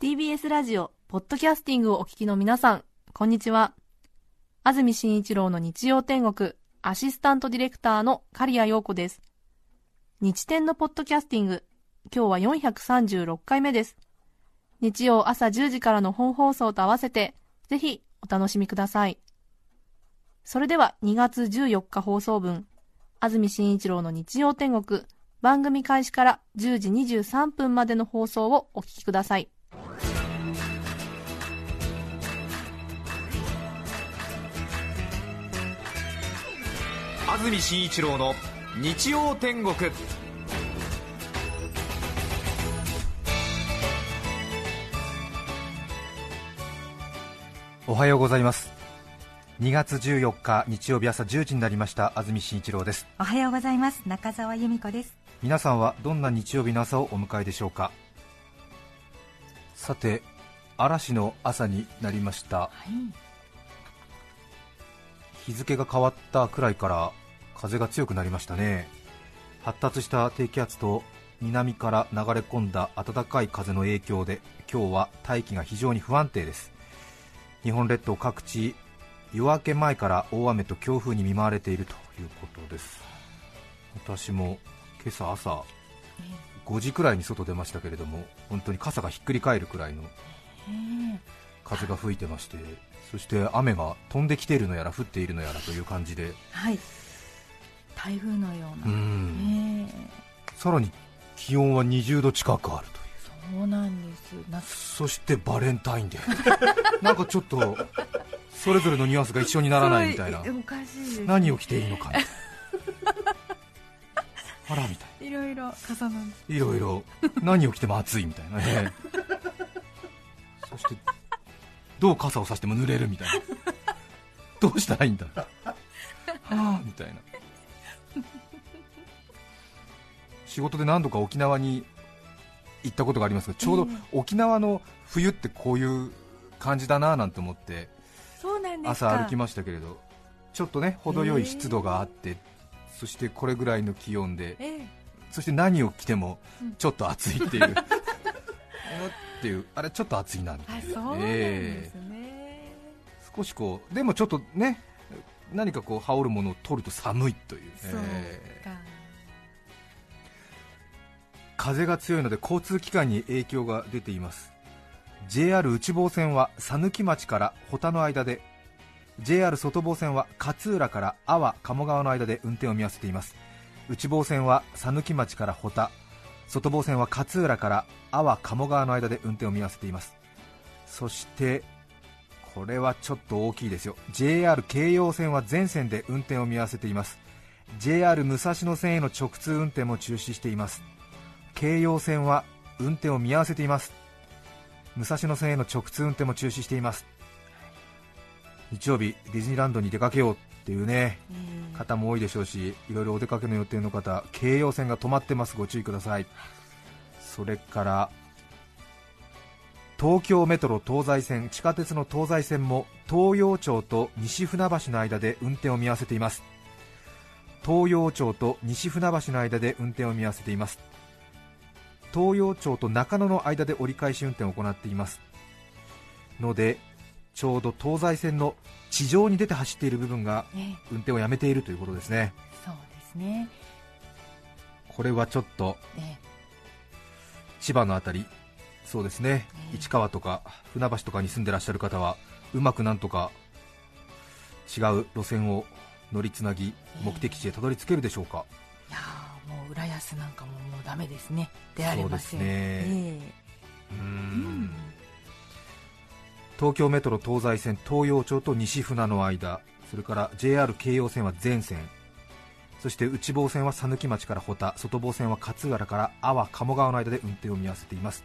TBS ラジオポッドキャスティングをお聞きの皆さんこんにちは。安住紳一郎の日曜天国アシスタントディレクターの刈谷陽子です。日天のポッドキャスティング今日は436回目です。日曜朝10時からの本放送と合わせてぜひお楽しみください。それでは2月14日放送分。安住紳一郎の日曜天国。番組開始から10時23分までの放送をお聞きください。安住紳一郎の日曜天国。おはようございます2月14日日曜日朝10時になりました。安住紳一郎です。おはようございます。中澤由美子です。皆さんはどんな日曜日の朝をお迎えでしょうか？さて嵐の朝になりました、はい、日付が変わったくらいから風が強くなりましたね。発達した低気圧と南から流れ込んだ暖かい風の影響で今日は大気が非常に不安定です。日本列島各地夜明け前から大雨と強風に見舞われているということです。私も今朝朝5時くらいに外出ましたけれども本当に傘がひっくり返るくらいの風が吹いてましてそして雨が飛んできているのやら降っているのやらという感じで、はい、台風のような、うさらに気温は20度近くあるとそうなんです。そしてバレンタインデー。なんかちょっとそれぞれのニュアンスが一緒にならないみたいな。何を着ていいのか。あらみたいいろいろ重なるいろいろ。何を着ても暑いみたいな。ねそしてどう傘をさしても濡れるみたいな。どうしたらいいんだ。はあみたいな。仕事で何度か沖縄に行ったことがありますがちょうど沖縄の冬ってこういう感じだななんて思って朝歩きましたけれどちょっとね程よい湿度があって、そしてこれぐらいの気温で、そして何を着てもちょっと暑いっていう、っていうあれちょっと暑いなみたいな、えー、少しこうでもちょっとね何かこう羽織るものを取ると寒いという、えー、風が強いので交通機関に影響が出ています。JR 内房線は讃岐町から保田の間で JR 外房線は勝浦から阿波鴨川の間で運転を見合わせています。内房線は讃岐町から保田外房線は勝浦から阿波鴨川の間で運転を見合わせています。そしてこれはちょっと大きいですよ。JR 京葉線は全線で運転を見合わせています。JR 武蔵野線への直通運転も中止しています。京葉線は運転を見合わせています。武蔵野線への直通運転も中止しています。日曜日ディズニーランドに出かけようっていうね、方も多いでしょうしいろいろお出かけの予定の方京葉線が止まってます。ご注意ください。それから東京メトロ東西線地下鉄の東西線も東洋町と西船橋の間で運転を見合わせています。東洋町と西船橋の間で運転を見合わせています東洋町と中野の間で折り返し運転を行っていますのでちょうど東西線の地上に出て走っている部分が運転をやめているということですね、そうですね。これはちょっと、千葉の辺りそうですね、市川とか船橋とかに住んでらっしゃる方はうまくなんとか違う路線を乗りつなぎ目的地へたどり着けるでしょうか、浦安なんかももうダメですね。出られません。そうですね、えー、うん。東京メトロ東西線東洋町と西船の間それから JR 京葉線は全線そして内房線は讃岐町から保田外房線は勝浦から阿波鴨川の間で運転を見合わせています。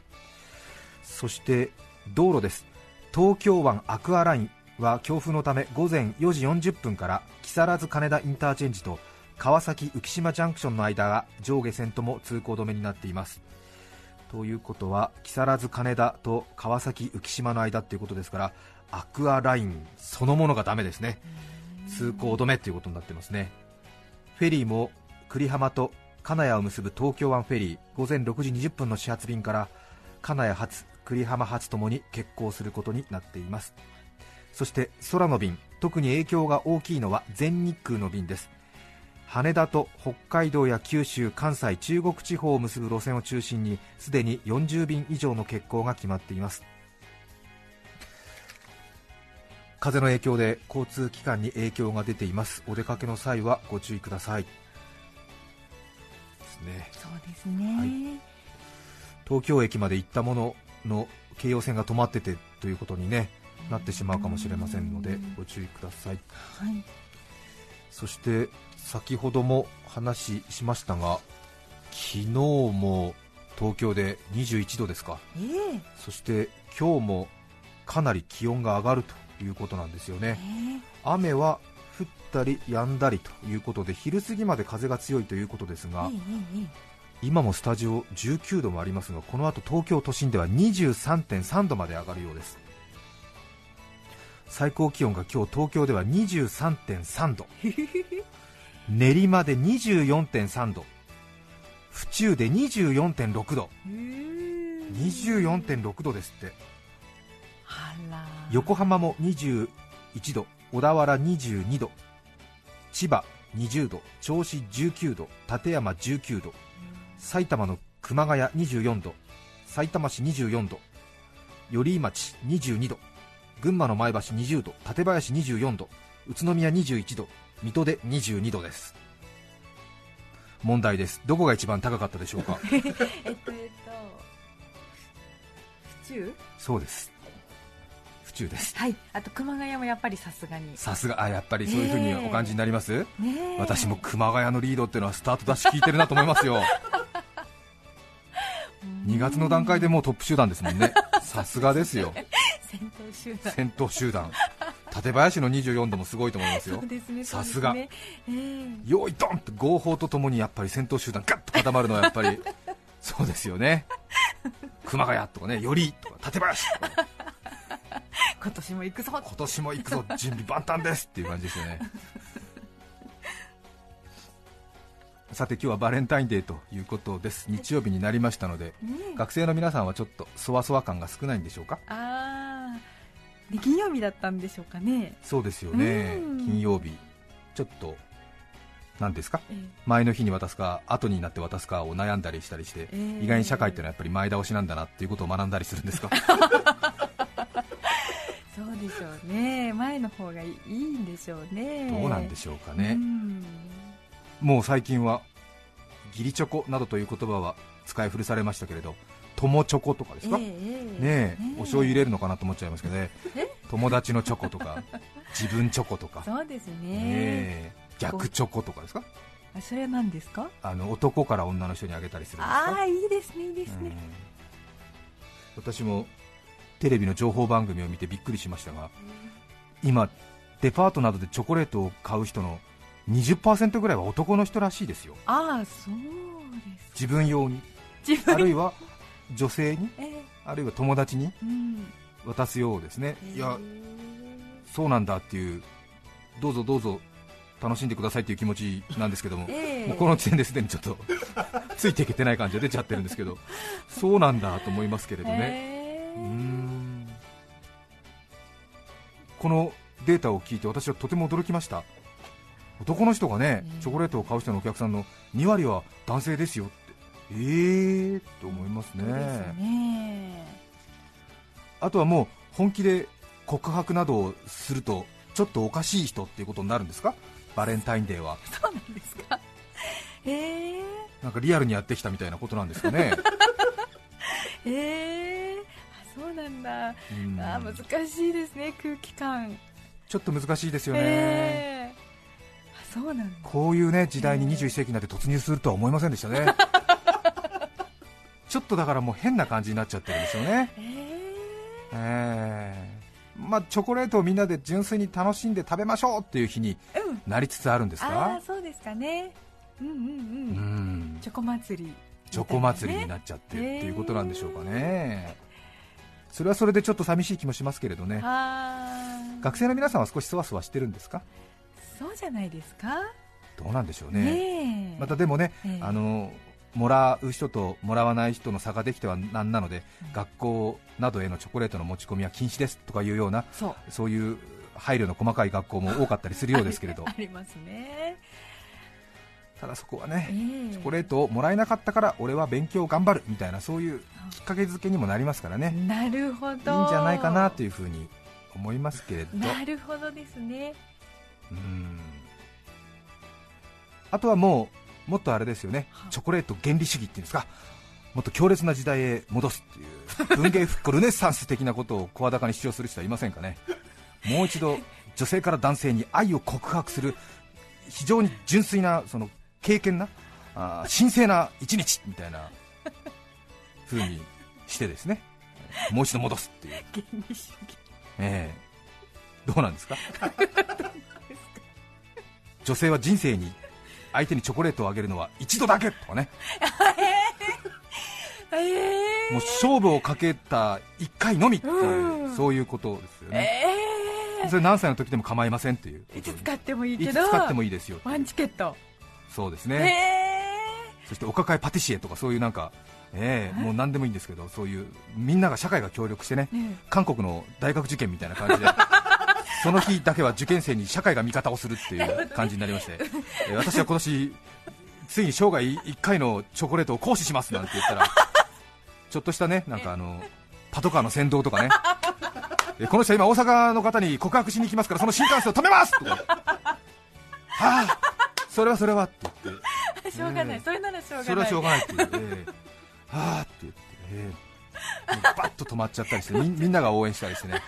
そして道路です。東京湾アクアラインは強風のため午前4時40分から木更津金田インターチェンジと川崎浮島ジャンクションの間が上下線とも通行止めになっています。ということは木更津金田と川崎浮島の間ということですからアクアラインそのものがダメですね。通行止めということになってますね。フェリーも久里浜と金谷を結ぶ東京湾フェリー午前6時20分の始発便から金谷発久里浜発ともに欠航することになっています。そして空の便特に影響が大きいのは全日空の便です。羽田と北海道や九州、関西、中国地方を結ぶ路線を中心にすでに40便以上の欠航が決まっています。風の影響で交通機関に影響が出ています。お出かけの際はご注意ください。ですね。そうですね、はい。東京駅まで行ったものの京葉線が止まっててということに、ね、なってしまうかもしれませんのでご注意ください。はい。そして先ほども話ししましたが昨日も東京で21度ですか。ええ。そして今日もかなり気温が上がるということなんですよね。雨は降ったり止んだりということで昼過ぎまで風が強いということですがええええ今もスタジオ19度もありますがこの後東京都心では23.3度まで上がるようです。最高気温が今日東京では23.3度 練馬で24.3度。府中で24.6度。24.6度ですって。横浜も21度。小田原22度。千葉20度。銚子19度。館山19度。埼玉の熊谷24度。さいたま市24度。寄居町22度。群馬の前橋20度。館林24度宇都宮21度水戸で22度です。問題です。どこが一番高かったでしょうか？えっとえっと府中？そうです。府中です。はい。あと熊谷もやっぱりさすがに。さすが。あやっぱりそういうふうにお感じになります、ねえ。私も熊谷のリードっていうのはスタートダッシュ効いてるなと思いますよ。2月の段階でもうトップ集団ですもんね。さすがですよ。先頭集団。先頭集団館林の24度もすごいと思いますよ。さすが。そうですね。ええ。用意ドンって合法とともにやっぱり先頭集団ガッと固まるのはやっぱり そうですよね。熊谷とかねよりとか館林とか。今年も行くぞ。今年も行くぞ準備万端ですっていう感じですよね。さて今日はバレンタインデーということです。日曜日になりましたのでねえ学生の皆さんはちょっとそわそわ感が少ないんでしょうか？ああ金曜日だったんでしょうかね。そうですよね。うん。金曜日。ちょっと何ですか？え前の日に渡すか後になって渡すかを悩んだりしたりして、えー意外に社会ってのはやっぱり前倒しなんだなっていうことを学んだりするんですか？そうでしょうね。前の方がいいんでしょうね。どうなんでしょうかうね、ん。もう最近は義理チョコなどという言葉は使い古されましたけれど友チョコとかですか、ええねお醤油入れるのかなと思っちゃいますけどね。え友達のチョコとか 自分チョコとか、そうですね。逆チョコとかですか？あそれは何ですか？あの男から女の人にあげたりするんですか？ああいいですねいいですね、うん。私もテレビの情報番組を見てびっくりしましたが今デパートなどでチョコレートを買う人の20%ぐらいは男の人らしいですよ。ああそうです自分用に。自分あるいは女性に？ええ。あるいは友達に？うん。渡すようですね。いやええそうなんだっていうどうぞどうぞ楽しんでくださいっていう気持ちなんですけども ええ。もうこの時点ですでにちょっと ついていけてない感じが出ちゃってるんですけど そうなんだと思いますけれどね。うーん。このデータを聞いて私はとても驚きました。男の人がねええ。チョコレートを買う人のお客さんの2割は男性ですよえーと思いますね。ねあとはもう本気で告白などをするとちょっとおかしい人っていうことになるんですか？バレンタインデーは。そうなんですか。へえなんかリアルにやってきたみたいなことなんですかね。へえあそうなんだ。うん。あ難しいですね空気感。ちょっと難しいですよね、へえあそうなんだ。こういうね時代にええ21世紀になって突入するとは思いませんでしたね ちょっとだからもう変な感じになっちゃってるんですよね。へえええまあチョコレートをみんなで純粋に楽しんで食べましょうっていう日にうん。なりつつあるんですああかそうですかね。うんうんううん。んチョコ祭りチョコ祭りになっちゃってっていうことなんでしょうかね。それはそれでちょっと寂しい気もしますけれどね。学生の皆さんは少しそわそわしてるんですか？そうじゃないですか。どうなんでしょうね。ねえ。またでもね、ええ。あのもらう人ともらわない人の差ができてはなんなので、学校などへのチョコレートの持ち込みは禁止ですとかいうようなそう。そういう配慮の細かい学校も多かったりするようですけれど。ありますね、ただそこはえね、え。チョコレートをもらえなかったから俺は勉強頑張るみたいなそういうきっかけづけにもなりますからね、なるほど。いいんじゃないかなというふうに思いますけれど。なるほどですね。うん。あとはもうもっとあれですよね。はい。チョコレート原理主義っていうんですか。もっと強烈な時代へ戻すっていう文芸復興ルネッサンス的なことを声高に主張する人はいませんかね。もう一度女性から男性に愛を告白する非常に純粋なその経験なあー神聖な一日みたいな風にしてですね。もう一度戻すっていう、原理主義。ええ。どうなんですか？女性は人生に相手にチョコレートをあげるのは一度だけとかね。ええもう勝負をかけた1回のみっていう、うん。そういうことですよえね、えそれ何歳の時でも構いませんっていういつ使ってもいいいけど。つ使ってもいいですよワンチケット。そうですえね、えそしてお抱えパティシエとかそういうなんか、ええもう何でもいいんですけどそういうみんなが社会が協力してねね韓国の大学受験みたいな感じでその日だけは受験生に社会が味方をするっていう感じになりまして、えー私は今年ついに生涯1回のチョコレートを行使しますなんて言ったらちょっとしたねなんかあのパトカーの先導とかね。えーこの人は今大阪の方に告白しに行きますからその新幹線を止めますとかはあそれはそれはって言って。しょうがない、うん。それならしょうがない。それはしょうがないっていう、ええはあって言って、ええもうバッと止まっちゃったりしてみんみんなが応援したりしてね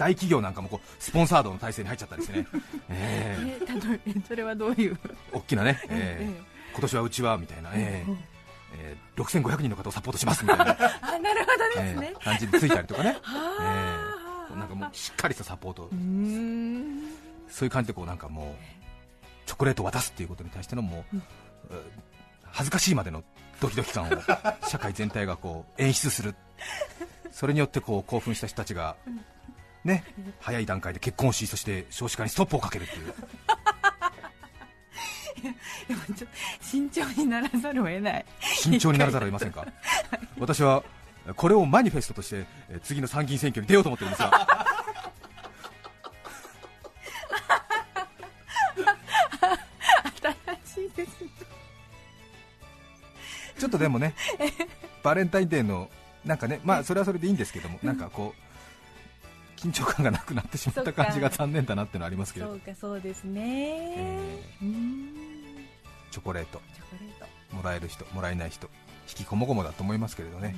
大企業なんかもこうスポンサードの体制に入っちゃったりしてね、ええ。えー、例えばそれはどういう、大きなね、えええ今年はうちはみたいな、ええ。うんええ6500人の方をサポートしますみたいな、あなるほどですえね、え感じについたりとかね、はあええ。なんかもうしっかりしたサポート。そういう感じでこうなんかもうチョコレートを渡すっていうことに対してのもう、うん。う恥ずかしいまでのドキドキ感を社会全体がこう演出する。それによってこう興奮した人たちがね早い段階で結婚をしそして少子化にストップをかけるっていう。でもちょっと慎重にならざるを得ない。慎重にならざるを得ませんか？私はこれをマニフェストとしてえー次の参議院選挙に出ようと思ってるんですが新しいですね。ちょっとでもねバレンタインデーのなんかねまあそれはそれでいいんですけどもなんかこう緊張感がなくなってしまった感じが残念だなってのはありますけれど。そうかそうですね、えうーん。チョコレート。チョコレート。もらえる人もらえない人引きこもごもだと思いますけれどね。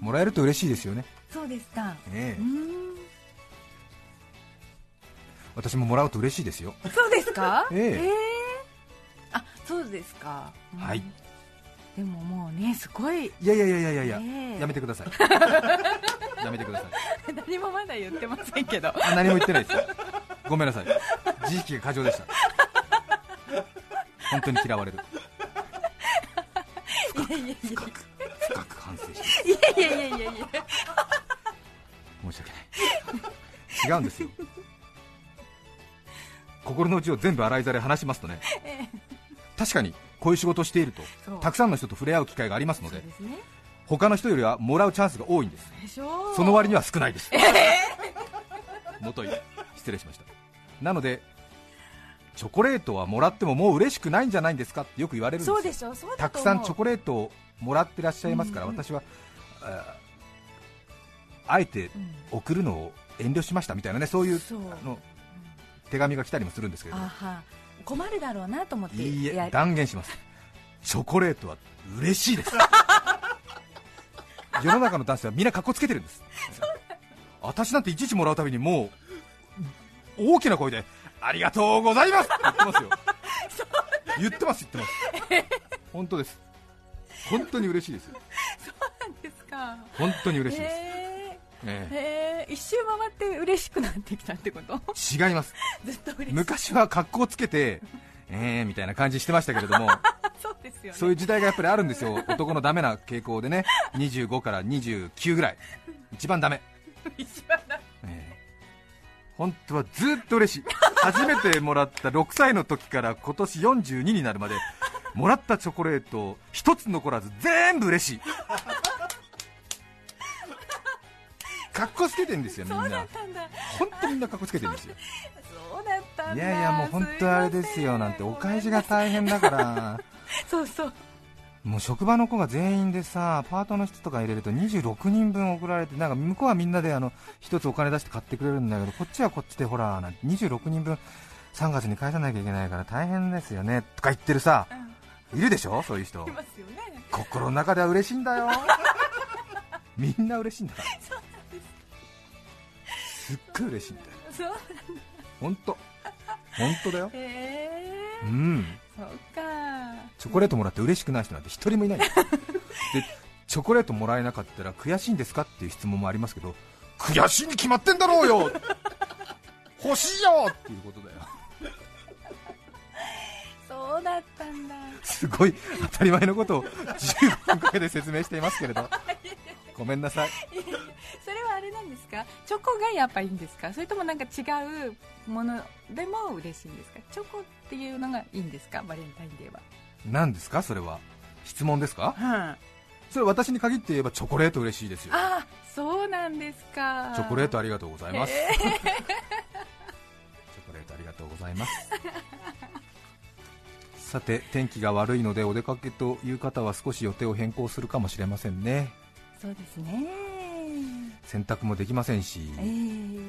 もらえると嬉しいですよね、そうですか。えーん。私ももらうと嬉しいですよ。そうですか？ええ。あそうですか。うん。はいでももうねすごい。いやいやいやいやいやいや、めてください。やめてください。何もまだ言ってませんけど。あ何も言ってないですよ。ごめんなさい。自意識が過剰でした。本当に嫌われる。いやいやい深く深く反省して。やいやいやいやいや申し訳ない。違うんですよ。心の内を全部洗いざらい話しますとね。確かにこういう仕事をしているとたくさんの人と触れ合う機会がありますのでね。他の人よりはもらうチャンスが多いんです。その割には少ないです、もとい失礼しました。なのでチョコレートはもらってももう嬉しくないんじゃないんですかってよく言われるんですたくさんチョコレートをもらってらっしゃいますから、うん。うん私はああえてうん送るのを遠慮しましたみたいなねそういうあの手紙が来たりもするんですけれどあは。困るだろうなと思っていいえや断言しますチョコレートは嬉しいです。世の中の男性はみんな格好つけてるんです。私なんていちいちもらうたびにもう大きな声でありがとうございますって言ってますよ。言ってます言ってます。本当です。本当に嬉しいですよ。なんですか。本当に嬉しいです、へええ。へえ一周回って嬉しくなってきたってこと？え違います。ずっと嬉しい。昔は格好つけてえーみたいな感じしてましたけれどもね。そういう時代がやっぱりあるんですよ。男のダメな傾向でね。25から29ぐらい。一番ダメ、一番だえ本当はずっと嬉しい。初めてもらった6歳の時から今年42になるまでもらったチョコレートを一つ残らず全部嬉しい。かっこつけてんですよみんな。本当みんなかっこつけてるんですよ。そうだったんだ。いやいやもう本当あれですよ。なんてお返しが大変だから そうそう。もう職場の子が全員でさパートの人とか入れると26人分送られてなんか向こうはみんなであの一つお金出して買ってくれるんだけどこっちはこっちでほらなんて26人分3月に返さなきゃいけないから大変ですよねとか言ってるさいるでしょそういう人。いますよね。心の中では嬉しいんだよ。みんな嬉しいんだから。す。っごい嬉しいんだよ。本当。本当だよ。へえうんそうか。チョコレートもらって嬉しくない人なんて一人もいない でチョコレートもらえなかったら悔しいんですかっていう質問もありますけど悔しいに決まってんだろうよ。欲しいよっていうことだよ。そうだったんだ。すごい当たり前のことを15分かけて説明していますけれど。ごめんなさいか？チョコがやっぱいいんですか？それともなんか違うものでも嬉しいんですか？チョコっていうのがいいんですか？バレンタインデーは。何ですか？それは質問ですか？はそれ私に限って言えばチョコレート嬉しいですよ。ああそうなんですか。チョコレートありがとうございます。へチョコレートありがとうございます。さて天気が悪いのでお出かけという方は少し予定を変更するかもしれませんね。そうですね洗濯もできませんしえー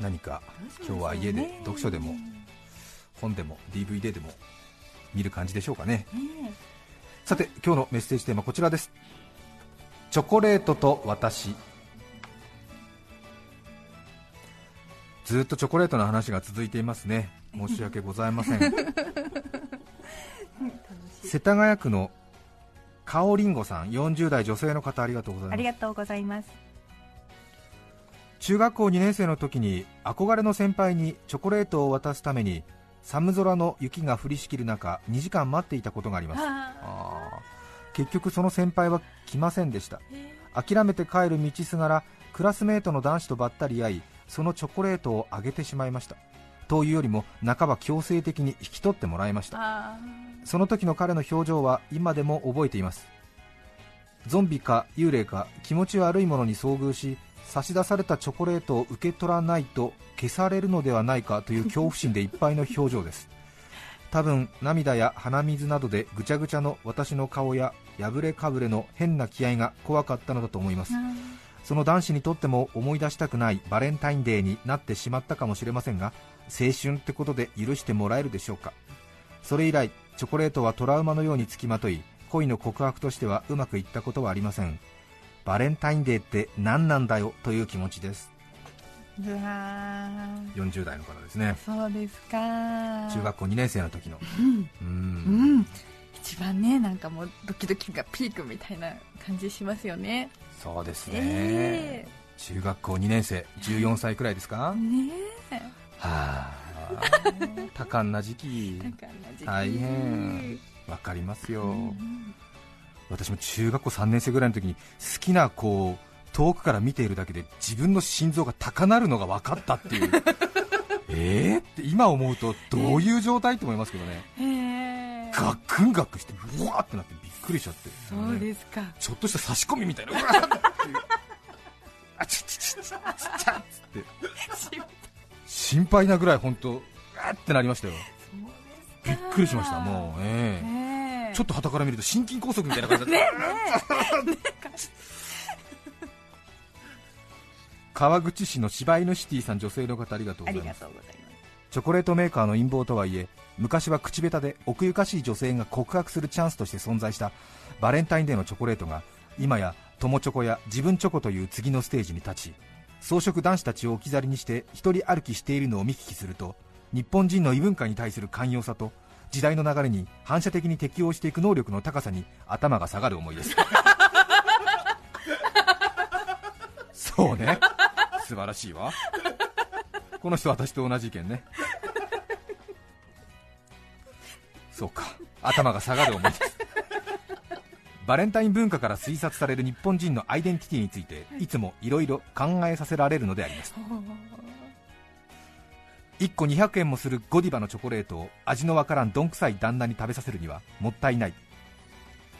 何か今日は家で読書でも本でも DVD でも見る感じでしょうかね。ねさて今日のメッセージテーマこちらです。チョコレートと私。ずっとチョコレートの話が続いていますね。申し訳ございません。世田谷区のかおりんごさん40代女性の方ありがとうございます。ありがとうございます中学校2年生の時に憧れの先輩にチョコレートを渡すために寒空の雪が降りしきる中2時間待っていたことがあります。あ結局その先輩は来ませんでした。え諦めて帰る道すがらクラスメートの男子とばったり会いそのチョコレートをあげてしまいました。というよりも半ば強制的に引き取ってもらいました。あその時の彼の表情は今でも覚えています。ゾンビか幽霊か気持ち悪いものに遭遇し差し出されたチョコレートを受け取らないと消されるのではないかという恐怖心でいっぱいの表情です。多分涙や鼻水などでぐちゃぐちゃの私の顔や破れかぶれの変な気合が怖かったのだと思います。その男子にとっても思い出したくないバレンタインデーになってしまったかもしれませんが青春ってことで許してもらえるでしょうか。それ以来チョコレートはトラウマのようにつきまとい恋の告白としてはうまくいったことはありません。バレンタインデーって何なんだよという気持ちです。うわー。40代の方ですね。そうですか。中学校2年生の時の。うん。うん。ん。一番ねなんかもうドキドキがピークみたいな感じしますよね。そうですね、え中学校2年生。14歳くらいですか？えねえ。はあ。多感な時期。大変。わかりますよ、うん私も中学校3年生ぐらいの時に好きな子を遠くから見ているだけで自分の心臓が高鳴るのが分かったっていう。えーって今思うとどういう状態って思いますけどね。へえガックンガックしてブワーってなってびっくりしちゃって。そうですか。ちょっとした差し込みみたいな。うわーって。あちちちちちちゃっつって心配なぐらい本当うわーってなりましたよびっくりしましたもうええねえちょっと旗から見ると心筋梗塞みたいな感じだった、川口市の柴犬シティさん女性の方ありがとうありがございます。とうございます。チョコレートメーカーの陰謀とはいえ昔は口下手で奥ゆかしい女性が告白するチャンスとして存在したバレンタインデーのチョコレートが今や友チョコや自分チョコという次のステージに立ち装飾男子たちを置き去りにして一人歩きしているのを見聞きすると日本人の異文化に対する寛容さと時代の流れに反射的に適応していく能力の高さに頭が下がる思いです。そうね。素晴らしいわ。この人私と同じ意見ね。そうか。頭が下がる思いです。バレンタイン文化から推察される日本人のアイデンティティについていつもいろいろ考えさせられるのであります 1個200円もするゴディバのチョコレートを味のわからんどんくさい旦那に食べさせるにはもったいない。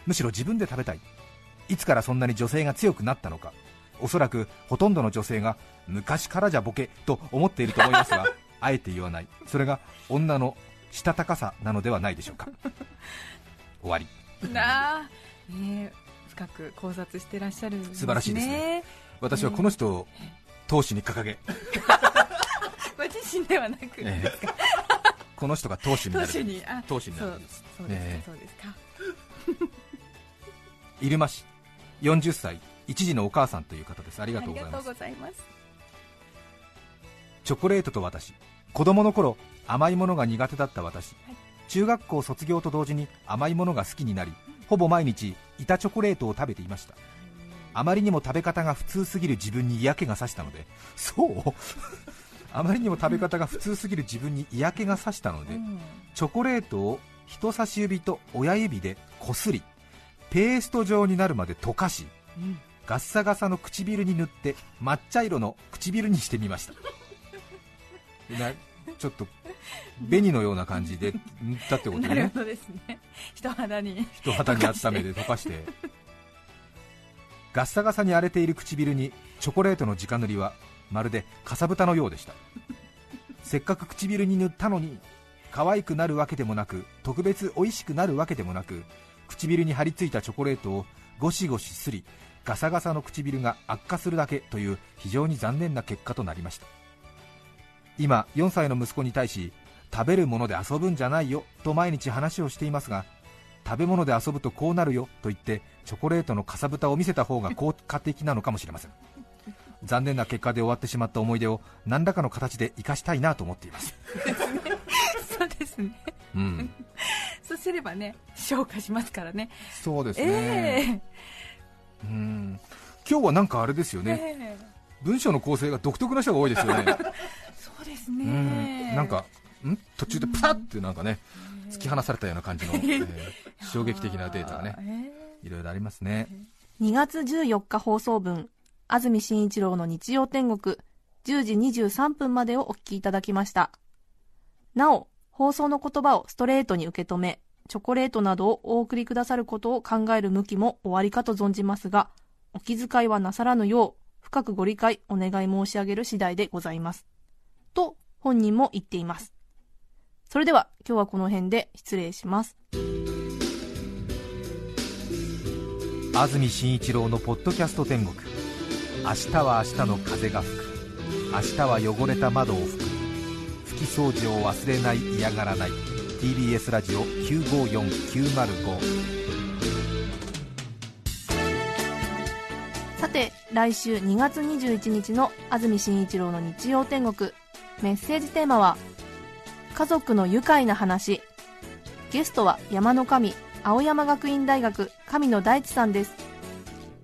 むしろ自分で食べたい。いつからそんなに女性が強くなったのか。おそらくほとんどの女性が昔からじゃボケと思っていると思いますが あえて言わない。それが女のしたたかさなのではないでしょうか。終わり。なあ。ねえ深く考察してらっしゃるんですね。素晴らしいですね。私はこの人を闘志に掲げ、ご自身ではなく、ええ。この人が闘志になる。当主に。あ闘志になる。そうそうですか、ええ。そうですか。入間市。40歳。一児のお母さんという方です。ありあがとうございます。ございます。チョコレートと私。子供の頃甘いものが苦手だった私、はい。中学校卒業と同時に甘いものが好きになりほぼ毎日板チョコレートを食べていました。あまりにも食べ方が普通すぎる自分に嫌気がさしたのでそう？あまりにも食べ方が普通すぎる自分に嫌気がさしたので、うん。チョコレートを人差し指と親指でこすりペースト状になるまで溶かしうん。ガッサガサの唇に塗って抹茶色の唇にしてみました。なちょっと紅のような感じで塗ったってことね。なるほどですね。人肌に人肌に温めて溶かして。ガッサガサに荒れている唇にチョコレートの直塗りはまるでかさぶたのようでした。せっかく唇に塗ったのに可愛くなるわけでもなく特別美味しくなるわけでもなく唇に張り付いたチョコレートをゴシゴシすりガサガサの唇が悪化するだけという非常に残念な結果となりました。今4歳の息子に対し食べるもので遊ぶんじゃないよと毎日話をしていますが食べ物で遊ぶとこうなるよと言ってチョコレートのかさぶたを見せた方が効果的なのかもしれません。残念な結果で終わってしまった思い出を何らかの形で生かしたいなと思っています。そうですね。うん。そうすればね消化しますからね。そうですえね、うん。今日はなんかあれですよえね。ええ。文章の構成が独特な人が多いですよね。そうですうねん。なんかん？途中でプタッってなんかね突き放されたような感じの、えー衝撃的なデータがねえいろいろありますね。2月14日放送分安住紳一郎の日曜天国10時23分までをお聞きいただきました。なお放送の言葉をストレートに受け止めチョコレートなどをお送りくださることを考える向きも終わりかと存じますがお気遣いはなさらぬよう深くご理解お願い申し上げる次第でございます。と本人も言っています。それでは今日はこの辺で失礼します。安住紳一郎のポッドキャスト天国。明日は明日の風が吹く。明日は汚れた窓を拭く。拭き掃除を忘れない嫌がらない。TBS ラジオ954905さて来週2月21日の安住紳一郎の日曜天国。メッセージテーマは「家族の愉快な話」ゲストは山の神青山学院大学神野大地さんです。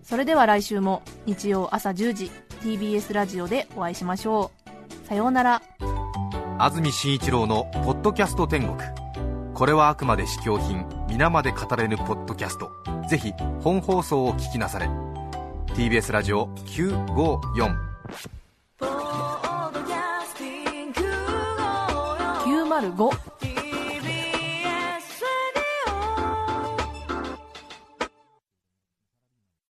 それでは来週も日曜朝10時 TBS ラジオでお会いしましょう。さようなら。安住紳一郎の「ポッドキャスト天国」これはあくまで試供品皆まで語れぬポッドキャスト。ぜひ本放送を聞きなされ。TBS ラジオ954 905